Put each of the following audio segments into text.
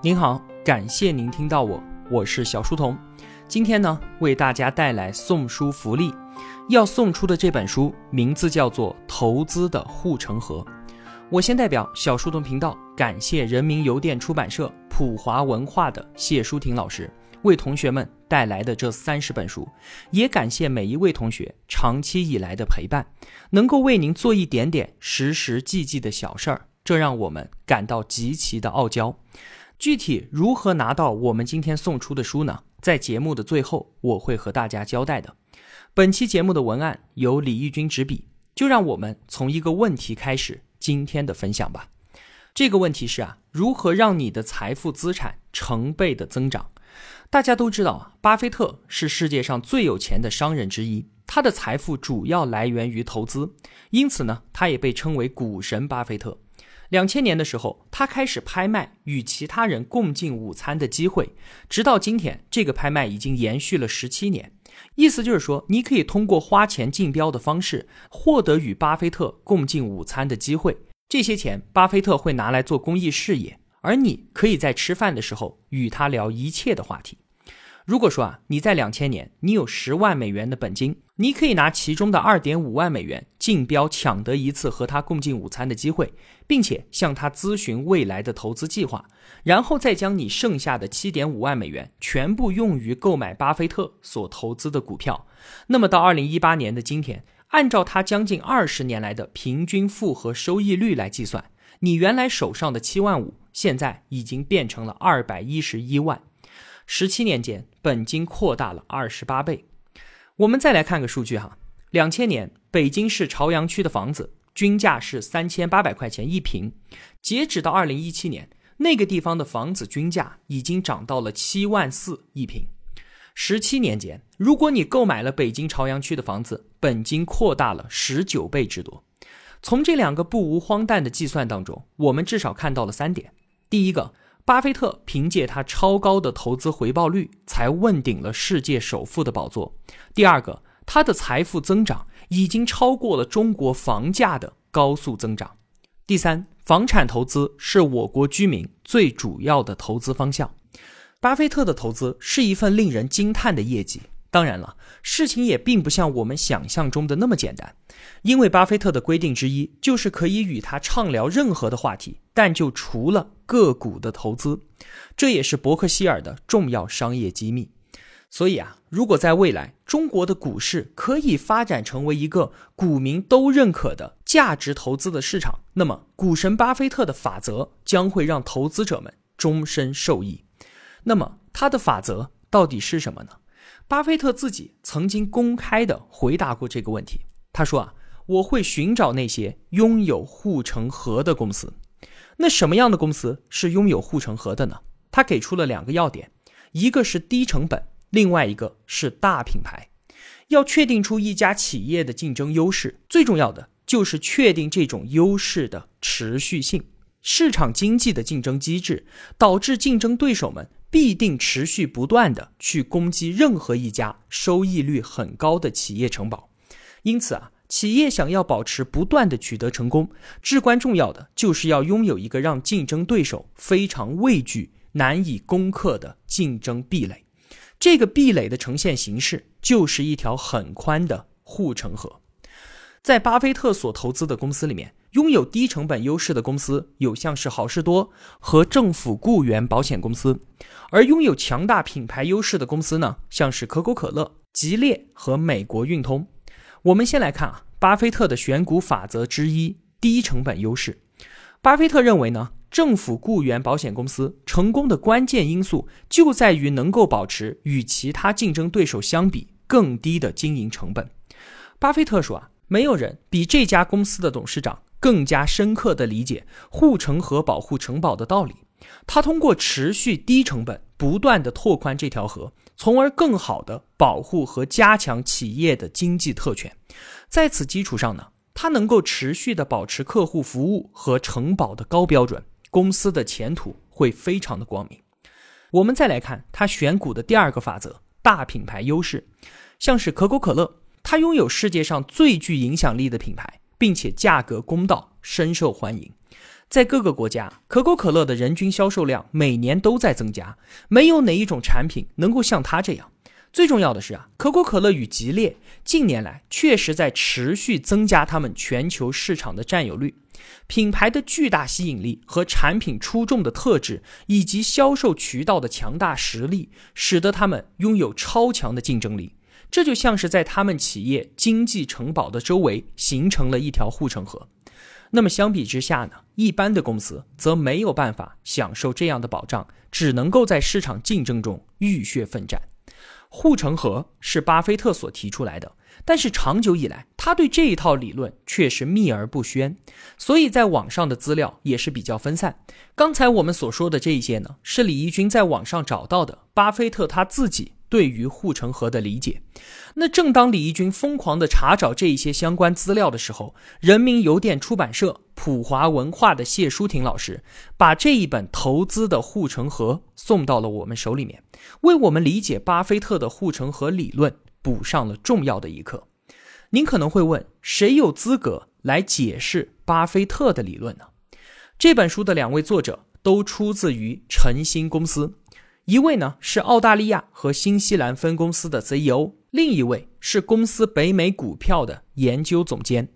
您好，感谢您听到我，我是小书童。今天呢，为大家带来送书福利，要送出的这本书名字叫做《投资的护城河》。我先代表小书童频道感谢人民邮电出版社、普华文化的谢淑婷老师为同学们带来的这三十本书，也感谢每一位同学长期以来的陪伴，能够为您做一点点实实际际的小事儿，这让我们感到极其的傲娇。具体如何拿到我们今天送出的书呢？在节目的最后，我会和大家交代的。本期节目的文案由李义军执笔，就让我们从一个问题开始今天的分享吧。这个问题是啊，如何让你的财富资产成倍的增长？大家都知道啊，巴菲特是世界上最有钱的商人之一，他的财富主要来源于投资，因此呢，他也被称为股神巴菲特。两千年的时候，他开始拍卖与其他人共进午餐的机会，直到今天，这个拍卖已经延续了十七年。意思就是说，你可以通过花钱竞标的方式，获得与巴菲特共进午餐的机会。这些钱，巴菲特会拿来做公益事业，而你可以在吃饭的时候与他聊一切的话题。如果说啊，你在两千年，你有十万美元的本金，你可以拿其中的二点五万美元竞标，抢得一次和他共进午餐的机会，并且向他咨询未来的投资计划，然后再将你剩下的七点五万美元全部用于购买巴菲特所投资的股票。那么到二零一八年的今天，按照他将近二十年来的平均复合收益率来计算，你原来手上的七万五，现在已经变成了二百一十一万。十七年间，本金扩大了二十八倍。我们再来看个数据哈，两千年北京市朝阳区的房子均价是三千八百块钱一平，截止到二零一七年，那个地方的房子均价已经涨到了七万四一平。十七年间，如果你购买了北京朝阳区的房子，本金扩大了十九倍之多。从这两个不无荒诞的计算当中，我们至少看到了三点：第一个。巴菲特凭借他超高的投资回报率，才问鼎了世界首富的宝座。第二个，他的财富增长已经超过了中国房价的高速增长。第三，房产投资是我国居民最主要的投资方向。巴菲特的投资是一份令人惊叹的业绩。当然了，事情也并不像我们想象中的那么简单，因为巴菲特的规定之一就是可以与他畅聊任何的话题，但就除了个股的投资，这也是伯克希尔的重要商业机密。所以啊，如果在未来中国的股市可以发展成为一个股民都认可的价值投资的市场，那么股神巴菲特的法则将会让投资者们终身受益。那么他的法则到底是什么呢？巴菲特自己曾经公开的回答过这个问题。他说：“啊，我会寻找那些拥有护城河的公司。那什么样的公司是拥有护城河的呢？”他给出了两个要点：一个是低成本，另外一个是大品牌。要确定出一家企业的竞争优势，最重要的就是确定这种优势的持续性。市场经济的竞争机制导致竞争对手们。必定持续不断的去攻击任何一家收益率很高的企业城堡，因此啊，企业想要保持不断的取得成功，至关重要的就是要拥有一个让竞争对手非常畏惧、难以攻克的竞争壁垒。这个壁垒的呈现形式就是一条很宽的护城河。在巴菲特所投资的公司里面，拥有低成本优势的公司有像是好事多和政府雇员保险公司，而拥有强大品牌优势的公司呢，像是可口可乐、吉列和美国运通。我们先来看啊，巴菲特的选股法则之一——低成本优势。巴菲特认为呢，政府雇员保险公司成功的关键因素就在于能够保持与其他竞争对手相比更低的经营成本。巴菲特说啊。没有人比这家公司的董事长更加深刻地理解护城河保护城堡的道理。他通过持续低成本，不断地拓宽这条河，从而更好地保护和加强企业的经济特权。在此基础上呢，他能够持续地保持客户服务和城堡的高标准，公司的前途会非常的光明。我们再来看他选股的第二个法则：大品牌优势，像是可口可乐。它拥有世界上最具影响力的品牌，并且价格公道，深受欢迎。在各个国家，可口可乐的人均销售量每年都在增加，没有哪一种产品能够像它这样。最重要的是啊，可口可乐与吉列近年来确实在持续增加他们全球市场的占有率。品牌的巨大吸引力和产品出众的特质，以及销售渠道的强大实力，使得他们拥有超强的竞争力。这就像是在他们企业经济城堡的周围形成了一条护城河。那么相比之下呢，一般的公司则没有办法享受这样的保障，只能够在市场竞争中浴血奋战。护城河是巴菲特所提出来的，但是长久以来，他对这一套理论却是秘而不宣，所以在网上的资料也是比较分散。刚才我们所说的这一些呢，是李义军在网上找到的巴菲特他自己。对于护城河的理解，那正当李义军疯狂的查找这一些相关资料的时候，人民邮电出版社、普华文化的谢淑婷老师把这一本《投资的护城河》送到了我们手里面，为我们理解巴菲特的护城河理论补上了重要的一课。您可能会问，谁有资格来解释巴菲特的理论呢？这本书的两位作者都出自于晨星公司。一位呢是澳大利亚和新西兰分公司的 CEO，另一位是公司北美股票的研究总监。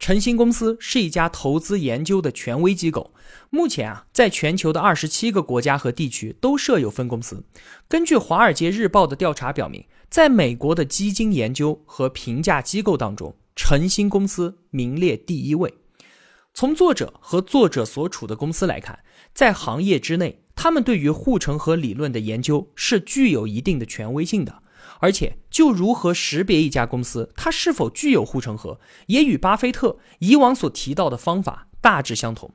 晨星公司是一家投资研究的权威机构，目前啊，在全球的二十七个国家和地区都设有分公司。根据《华尔街日报》的调查表明，在美国的基金研究和评价机构当中，晨星公司名列第一位。从作者和作者所处的公司来看，在行业之内。他们对于护城河理论的研究是具有一定的权威性的，而且就如何识别一家公司它是否具有护城河，也与巴菲特以往所提到的方法大致相同。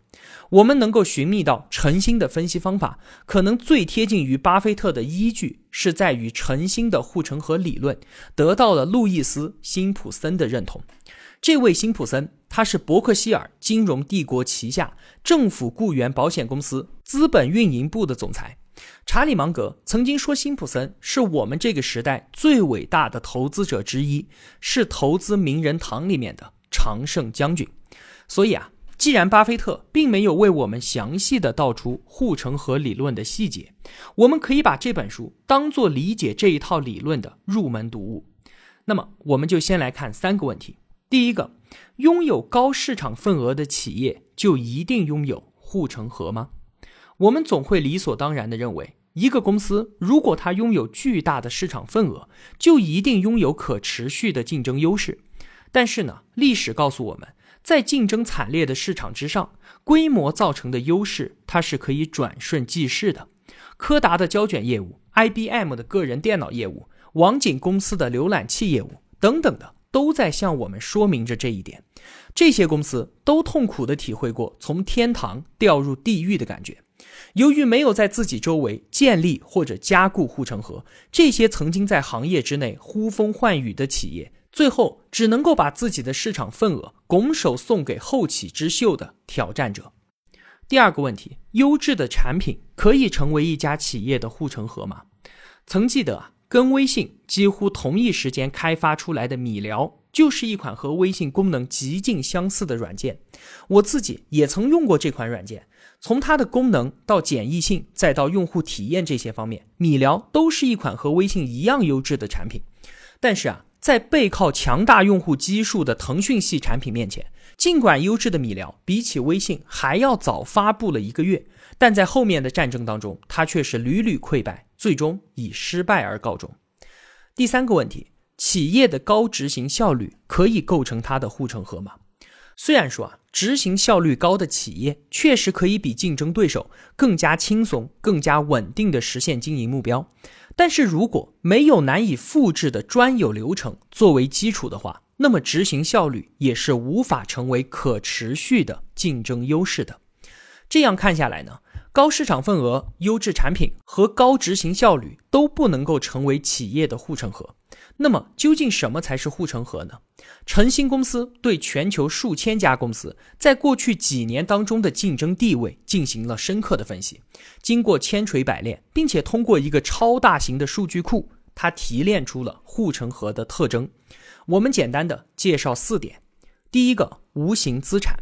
我们能够寻觅到诚心的分析方法，可能最贴近于巴菲特的依据是在于诚心的护城河理论得到了路易斯·辛普森的认同。这位辛普森，他是伯克希尔金融帝国旗下政府雇员保险公司资本运营部的总裁。查理芒格曾经说，辛普森是我们这个时代最伟大的投资者之一，是投资名人堂里面的常胜将军。所以啊，既然巴菲特并没有为我们详细的道出护城河理论的细节，我们可以把这本书当做理解这一套理论的入门读物。那么，我们就先来看三个问题。第一个，拥有高市场份额的企业就一定拥有护城河吗？我们总会理所当然地认为，一个公司如果它拥有巨大的市场份额，就一定拥有可持续的竞争优势。但是呢，历史告诉我们，在竞争惨烈的市场之上，规模造成的优势它是可以转瞬即逝的。柯达的胶卷业务、IBM 的个人电脑业务、网景公司的浏览器业务等等的。都在向我们说明着这一点。这些公司都痛苦地体会过从天堂掉入地狱的感觉。由于没有在自己周围建立或者加固护城河，这些曾经在行业之内呼风唤雨的企业，最后只能够把自己的市场份额拱手送给后起之秀的挑战者。第二个问题：优质的产品可以成为一家企业的护城河吗？曾记得啊。跟微信几乎同一时间开发出来的米聊，就是一款和微信功能极近相似的软件。我自己也曾用过这款软件，从它的功能到简易性，再到用户体验这些方面，米聊都是一款和微信一样优质的产品。但是啊，在背靠强大用户基数的腾讯系产品面前，尽管优质的米聊比起微信还要早发布了一个月。但在后面的战争当中，它却是屡屡溃败，最终以失败而告终。第三个问题，企业的高执行效率可以构成它的护城河吗？虽然说啊，执行效率高的企业确实可以比竞争对手更加轻松、更加稳定的实现经营目标，但是如果没有难以复制的专有流程作为基础的话，那么执行效率也是无法成为可持续的竞争优势的。这样看下来呢，高市场份额、优质产品和高执行效率都不能够成为企业的护城河。那么，究竟什么才是护城河呢？晨星公司对全球数千家公司在过去几年当中的竞争地位进行了深刻的分析，经过千锤百炼，并且通过一个超大型的数据库，它提炼出了护城河的特征。我们简单的介绍四点：第一个，无形资产。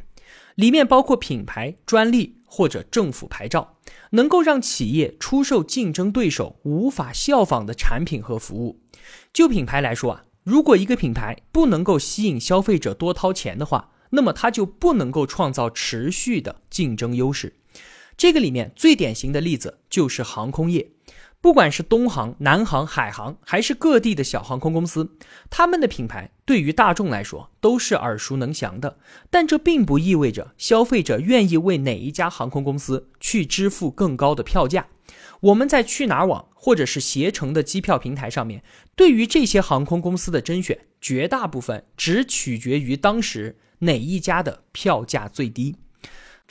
里面包括品牌、专利或者政府牌照，能够让企业出售竞争对手无法效仿的产品和服务。就品牌来说啊，如果一个品牌不能够吸引消费者多掏钱的话，那么它就不能够创造持续的竞争优势。这个里面最典型的例子就是航空业。不管是东航、南航、海航，还是各地的小航空公司，他们的品牌对于大众来说都是耳熟能详的。但这并不意味着消费者愿意为哪一家航空公司去支付更高的票价。我们在去哪儿网或者是携程的机票平台上面，对于这些航空公司的甄选，绝大部分只取决于当时哪一家的票价最低。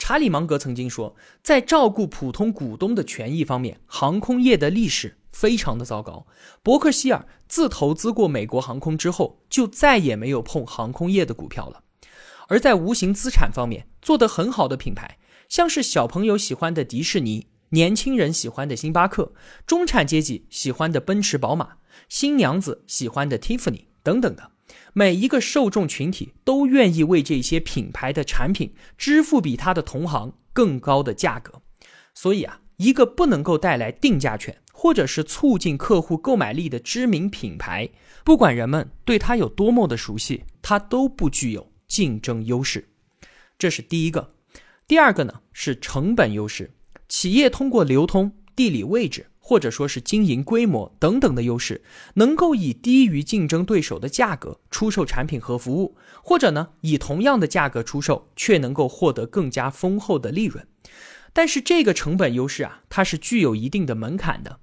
查理芒格曾经说，在照顾普通股东的权益方面，航空业的历史非常的糟糕。伯克希尔自投资过美国航空之后，就再也没有碰航空业的股票了。而在无形资产方面做得很好的品牌，像是小朋友喜欢的迪士尼，年轻人喜欢的星巴克，中产阶级喜欢的奔驰、宝马，新娘子喜欢的 Tiffany 等等的。每一个受众群体都愿意为这些品牌的产品支付比他的同行更高的价格，所以啊，一个不能够带来定价权或者是促进客户购买力的知名品牌，不管人们对它有多么的熟悉，它都不具有竞争优势。这是第一个。第二个呢是成本优势，企业通过流通、地理位置。或者说是经营规模等等的优势，能够以低于竞争对手的价格出售产品和服务，或者呢以同样的价格出售，却能够获得更加丰厚的利润。但是这个成本优势啊，它是具有一定的门槛的。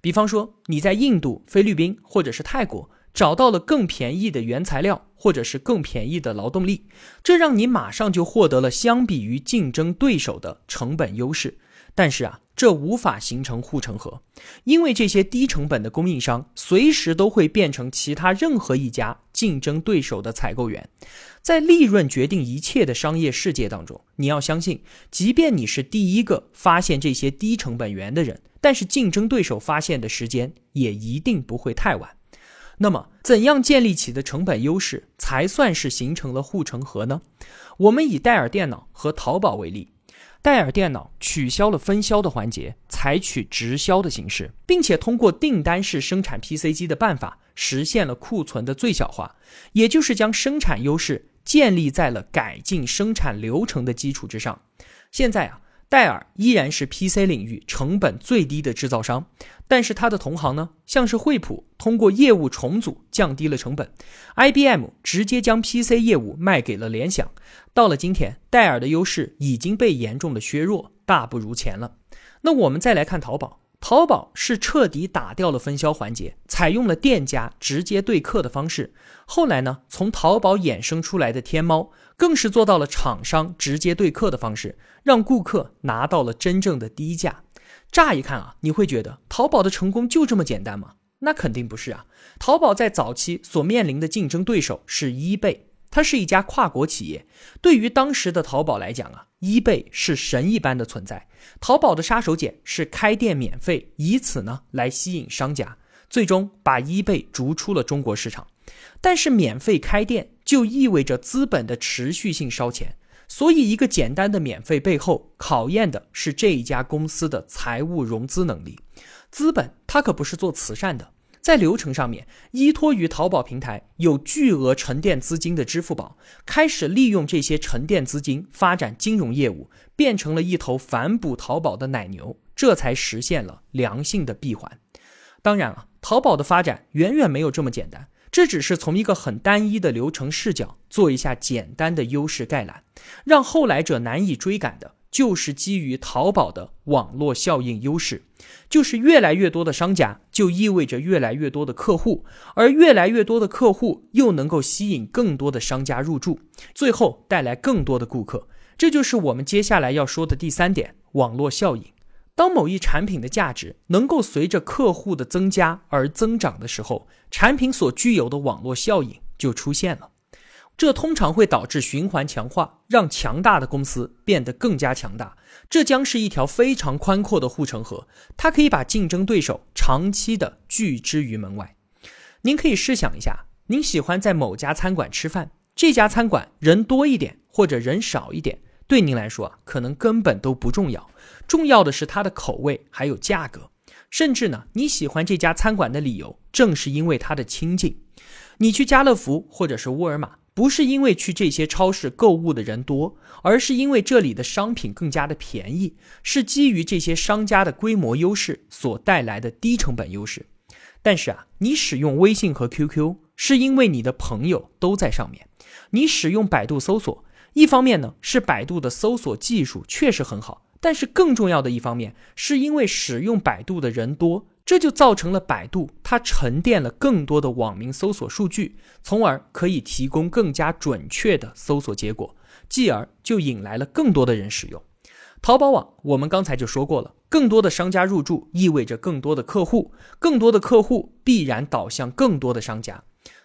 比方说你在印度、菲律宾或者是泰国找到了更便宜的原材料，或者是更便宜的劳动力，这让你马上就获得了相比于竞争对手的成本优势。但是啊。这无法形成护城河，因为这些低成本的供应商随时都会变成其他任何一家竞争对手的采购员。在利润决定一切的商业世界当中，你要相信，即便你是第一个发现这些低成本源的人，但是竞争对手发现的时间也一定不会太晚。那么，怎样建立起的成本优势才算是形成了护城河呢？我们以戴尔电脑和淘宝为例。戴尔电脑取消了分销的环节，采取直销的形式，并且通过订单式生产 PC 机的办法，实现了库存的最小化，也就是将生产优势建立在了改进生产流程的基础之上。现在啊。戴尔依然是 PC 领域成本最低的制造商，但是它的同行呢，像是惠普，通过业务重组降低了成本；IBM 直接将 PC 业务卖给了联想。到了今天，戴尔的优势已经被严重的削弱，大不如前了。那我们再来看淘宝。淘宝是彻底打掉了分销环节，采用了店家直接对客的方式。后来呢，从淘宝衍生出来的天猫，更是做到了厂商直接对客的方式，让顾客拿到了真正的低价。乍一看啊，你会觉得淘宝的成功就这么简单吗？那肯定不是啊。淘宝在早期所面临的竞争对手是 eBay。它是一家跨国企业，对于当时的淘宝来讲啊，eBay 是神一般的存在。淘宝的杀手锏是开店免费，以此呢来吸引商家，最终把 eBay 逐出了中国市场。但是免费开店就意味着资本的持续性烧钱，所以一个简单的免费背后考验的是这一家公司的财务融资能力。资本它可不是做慈善的。在流程上面，依托于淘宝平台有巨额沉淀资金的支付宝，开始利用这些沉淀资金发展金融业务，变成了一头反哺淘宝的奶牛，这才实现了良性的闭环。当然了，淘宝的发展远远没有这么简单，这只是从一个很单一的流程视角做一下简单的优势概览，让后来者难以追赶的。就是基于淘宝的网络效应优势，就是越来越多的商家，就意味着越来越多的客户，而越来越多的客户又能够吸引更多的商家入驻，最后带来更多的顾客。这就是我们接下来要说的第三点：网络效应。当某一产品的价值能够随着客户的增加而增长的时候，产品所具有的网络效应就出现了。这通常会导致循环强化，让强大的公司变得更加强大。这将是一条非常宽阔的护城河，它可以把竞争对手长期的拒之于门外。您可以试想一下，您喜欢在某家餐馆吃饭，这家餐馆人多一点或者人少一点。对您来说啊，可能根本都不重要，重要的是它的口味还有价格，甚至呢，你喜欢这家餐馆的理由，正是因为它的清静。你去家乐福或者是沃尔玛，不是因为去这些超市购物的人多，而是因为这里的商品更加的便宜，是基于这些商家的规模优势所带来的低成本优势。但是啊，你使用微信和 QQ，是因为你的朋友都在上面；你使用百度搜索，一方面呢是百度的搜索技术确实很好，但是更重要的一方面，是因为使用百度的人多。这就造成了百度，它沉淀了更多的网民搜索数据，从而可以提供更加准确的搜索结果，继而就引来了更多的人使用。淘宝网，我们刚才就说过了，更多的商家入驻意味着更多的客户，更多的客户必然导向更多的商家。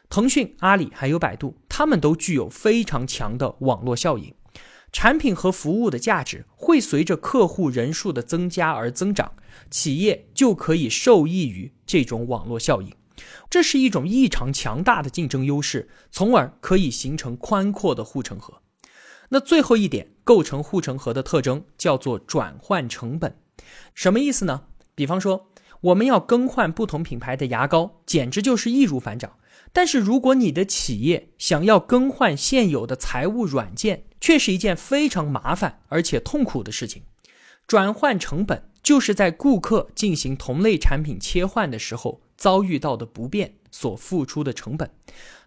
腾讯、阿里还有百度，他们都具有非常强的网络效应。产品和服务的价值会随着客户人数的增加而增长，企业就可以受益于这种网络效应。这是一种异常强大的竞争优势，从而可以形成宽阔的护城河。那最后一点构成护城河的特征叫做转换成本，什么意思呢？比方说，我们要更换不同品牌的牙膏，简直就是易如反掌。但是如果你的企业想要更换现有的财务软件，却是一件非常麻烦而且痛苦的事情。转换成本就是在顾客进行同类产品切换的时候遭遇到的不便所付出的成本。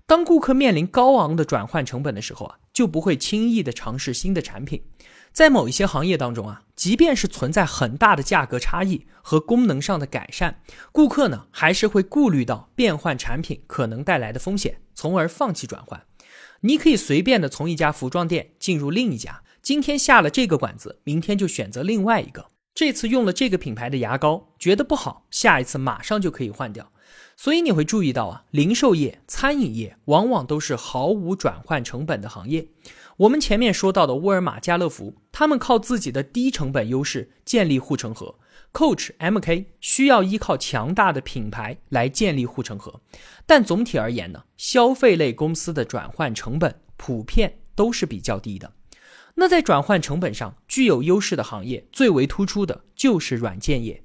当顾客面临高昂的转换成本的时候啊，就不会轻易的尝试新的产品。在某一些行业当中啊，即便是存在很大的价格差异和功能上的改善，顾客呢还是会顾虑到变换产品可能带来的风险，从而放弃转换。你可以随便的从一家服装店进入另一家，今天下了这个馆子，明天就选择另外一个。这次用了这个品牌的牙膏，觉得不好，下一次马上就可以换掉。所以你会注意到啊，零售业、餐饮业往往都是毫无转换成本的行业。我们前面说到的沃尔玛、家乐福，他们靠自己的低成本优势建立护城河。Coach、MK 需要依靠强大的品牌来建立护城河，但总体而言呢，消费类公司的转换成本普遍都是比较低的。那在转换成本上具有优势的行业，最为突出的就是软件业。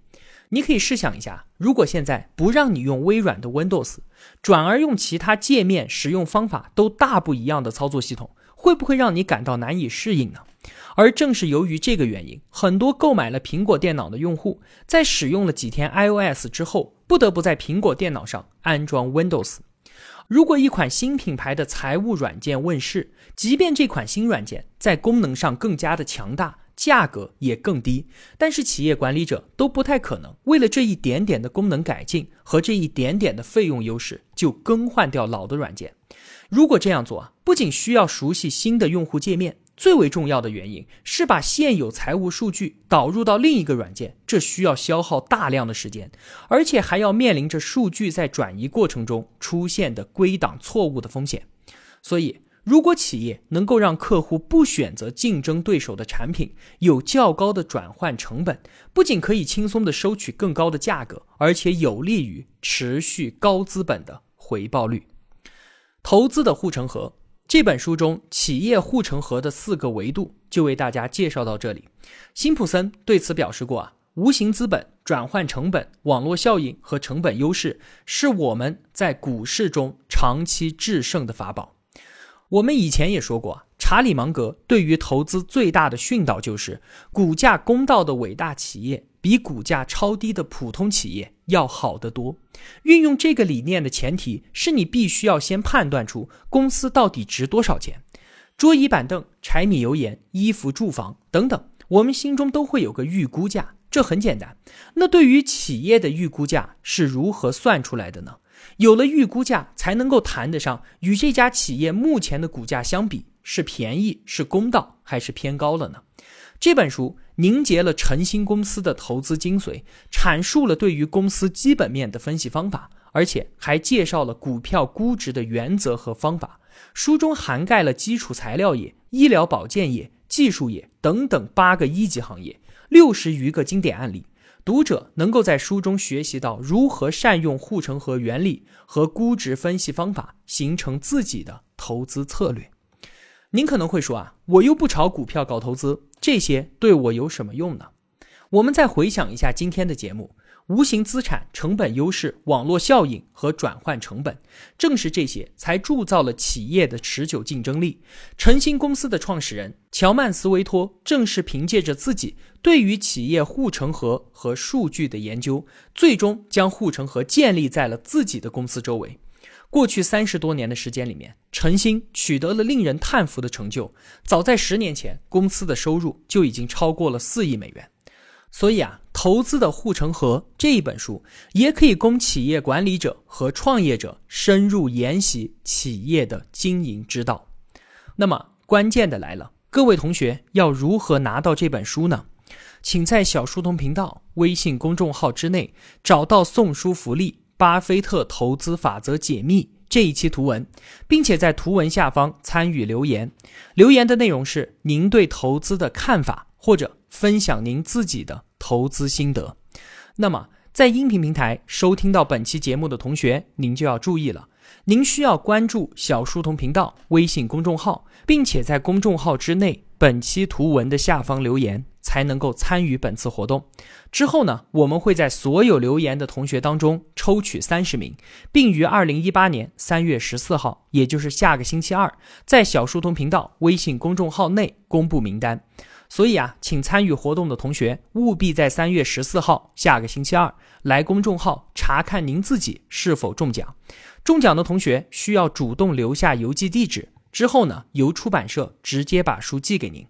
你可以试想一下，如果现在不让你用微软的 Windows，转而用其他界面、使用方法都大不一样的操作系统，会不会让你感到难以适应呢？而正是由于这个原因，很多购买了苹果电脑的用户，在使用了几天 iOS 之后，不得不在苹果电脑上安装 Windows。如果一款新品牌的财务软件问世，即便这款新软件在功能上更加的强大，价格也更低，但是企业管理者都不太可能为了这一点点的功能改进和这一点点的费用优势，就更换掉老的软件。如果这样做啊，不仅需要熟悉新的用户界面。最为重要的原因是把现有财务数据导入到另一个软件，这需要消耗大量的时间，而且还要面临着数据在转移过程中出现的归档错误的风险。所以，如果企业能够让客户不选择竞争对手的产品，有较高的转换成本，不仅可以轻松的收取更高的价格，而且有利于持续高资本的回报率。投资的护城河。这本书中企业护城河的四个维度就为大家介绍到这里。辛普森对此表示过啊，无形资本、转换成本、网络效应和成本优势是我们在股市中长期制胜的法宝。我们以前也说过，查理芒格对于投资最大的训导就是：股价公道的伟大企业比股价超低的普通企业要好得多。运用这个理念的前提是你必须要先判断出公司到底值多少钱。桌椅板凳、柴米油盐、衣服住房等等，我们心中都会有个预估价，这很简单。那对于企业的预估价是如何算出来的呢？有了预估价，才能够谈得上与这家企业目前的股价相比，是便宜、是公道还是偏高了呢？这本书凝结了晨星公司的投资精髓，阐述了对于公司基本面的分析方法，而且还介绍了股票估值的原则和方法。书中涵盖了基础材料业、医疗保健业、技术业等等八个一级行业，六十余个经典案例。读者能够在书中学习到如何善用护城河原理和估值分析方法，形成自己的投资策略。您可能会说啊，我又不炒股票搞投资，这些对我有什么用呢？我们再回想一下今天的节目。无形资产成本优势、网络效应和转换成本，正是这些才铸造了企业的持久竞争力。晨星公司的创始人乔曼斯维托正是凭借着自己对于企业护城河和数据的研究，最终将护城河建立在了自己的公司周围。过去三十多年的时间里面，诚心取得了令人叹服的成就。早在十年前，公司的收入就已经超过了四亿美元。所以啊，投资的护城河这一本书也可以供企业管理者和创业者深入研习企业的经营之道。那么关键的来了，各位同学要如何拿到这本书呢？请在小书童频道微信公众号之内找到送书福利《巴菲特投资法则解密》这一期图文，并且在图文下方参与留言。留言的内容是您对投资的看法，或者分享您自己的。投资心得，那么在音频平台收听到本期节目的同学，您就要注意了，您需要关注小书童频道微信公众号，并且在公众号之内本期图文的下方留言，才能够参与本次活动。之后呢，我们会在所有留言的同学当中抽取三十名，并于二零一八年三月十四号，也就是下个星期二，在小书童频道微信公众号内公布名单。所以啊，请参与活动的同学务必在三月十四号下个星期二来公众号查看您自己是否中奖。中奖的同学需要主动留下邮寄地址，之后呢，由出版社直接把书寄给您。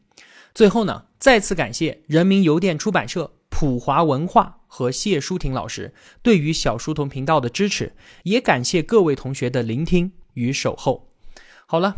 最后呢，再次感谢人民邮电出版社、普华文化和谢淑婷老师对于小书童频道的支持，也感谢各位同学的聆听与守候。好了，